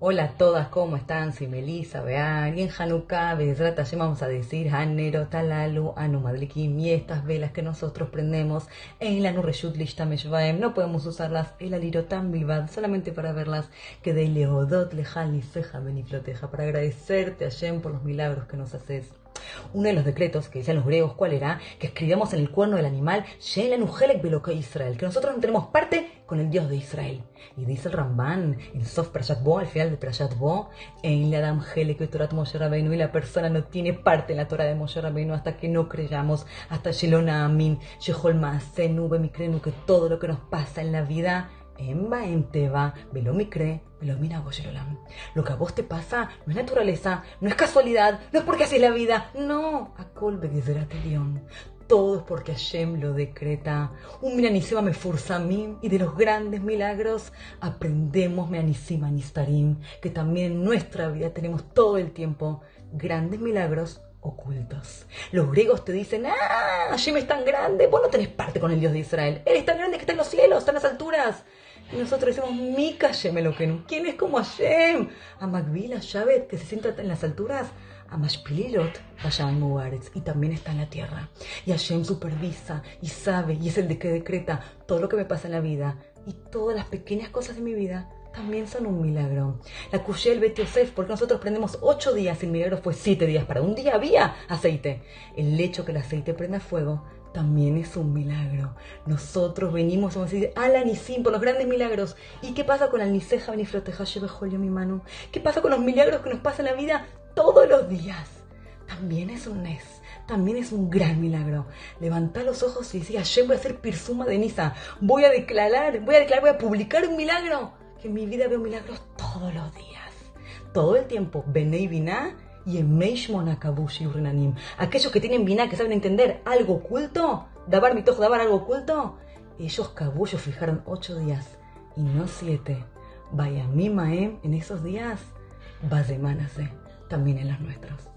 Hola a todas, ¿cómo están? Soy Melissa, vean, y en Hanukkah, Bezrat vamos a decir Hanero, Talalu, Anu Madlikim, y estas velas que nosotros prendemos en la Nurreshut Lishtameshvaem, no podemos usarlas el alirotam bilbad, solamente para verlas, que de Leodot, Lejal, Nifeja, Benifloteja, para agradecerte Hashem por los milagros que nos haces. Uno de los decretos que decían los griegos, ¿cuál era? Que escribamos en el cuerno del animal, Israel, que nosotros no tenemos parte con el Dios de Israel. Y dice el Ramban en Sof Prashat Bo, al final de Prashat Bo, en la Adam Torat Moshe Rabbeinu, y la persona no tiene parte en la Torah de Moshe Rabbeinu hasta que no creyamos, hasta Shelona Amin, Shehol Maasenu, Bemikrenu, que todo lo que nos pasa en la vida Emba en Teba, Velomicre, Velomina Lo que a vos te pasa no es naturaleza, no es casualidad, no es porque así es la vida. No, Akol León. Todo es porque Hashem lo decreta. Un minanisema me mí y de los grandes milagros aprendemos meanisima nistarim, que también en nuestra vida tenemos todo el tiempo grandes milagros ocultos. Los griegos te dicen, ah, Hashem es tan grande, vos no tenés parte con el Dios de Israel. Él es tan grande que está en los cielos, está en las alturas. Nosotros decimos, Mika no ¿Quién es como Hashem? A Magvila Shabet, que se sienta en las alturas. A Mashpililot, Hashem Mubaretz, y también está en la tierra. Y Hashem supervisa y sabe, y es el de que decreta todo lo que me pasa en la vida. Y todas las pequeñas cosas de mi vida también son un milagro. La Kushel Bet Yosef, porque nosotros prendemos ocho días, el milagro fue siete días. Para un día había aceite. El hecho que el aceite prenda fuego también es un milagro. Nosotros venimos, a decir, al Anisim por los grandes milagros. ¿Y qué pasa con el Niseja Benifroteja yo mi mano? ¿Qué pasa con los milagros que nos pasan en la vida todos los días? También es un Nes, también es un gran milagro. Levanta los ojos y decir, ayer voy a hacer pirsuma de Nisa, voy a declarar, voy a declarar, voy a publicar un milagro. Que en mi vida veo milagros todos los días, todo el tiempo. Bene y Meishmon y Urinanim. Aquellos que tienen Binah, que saben entender algo oculto, Dabar Mitojo, Dabar algo oculto, ellos cabullos fijaron ocho días y no siete. Vaya mi Maem en esos días, Bazemanase, también en los nuestros.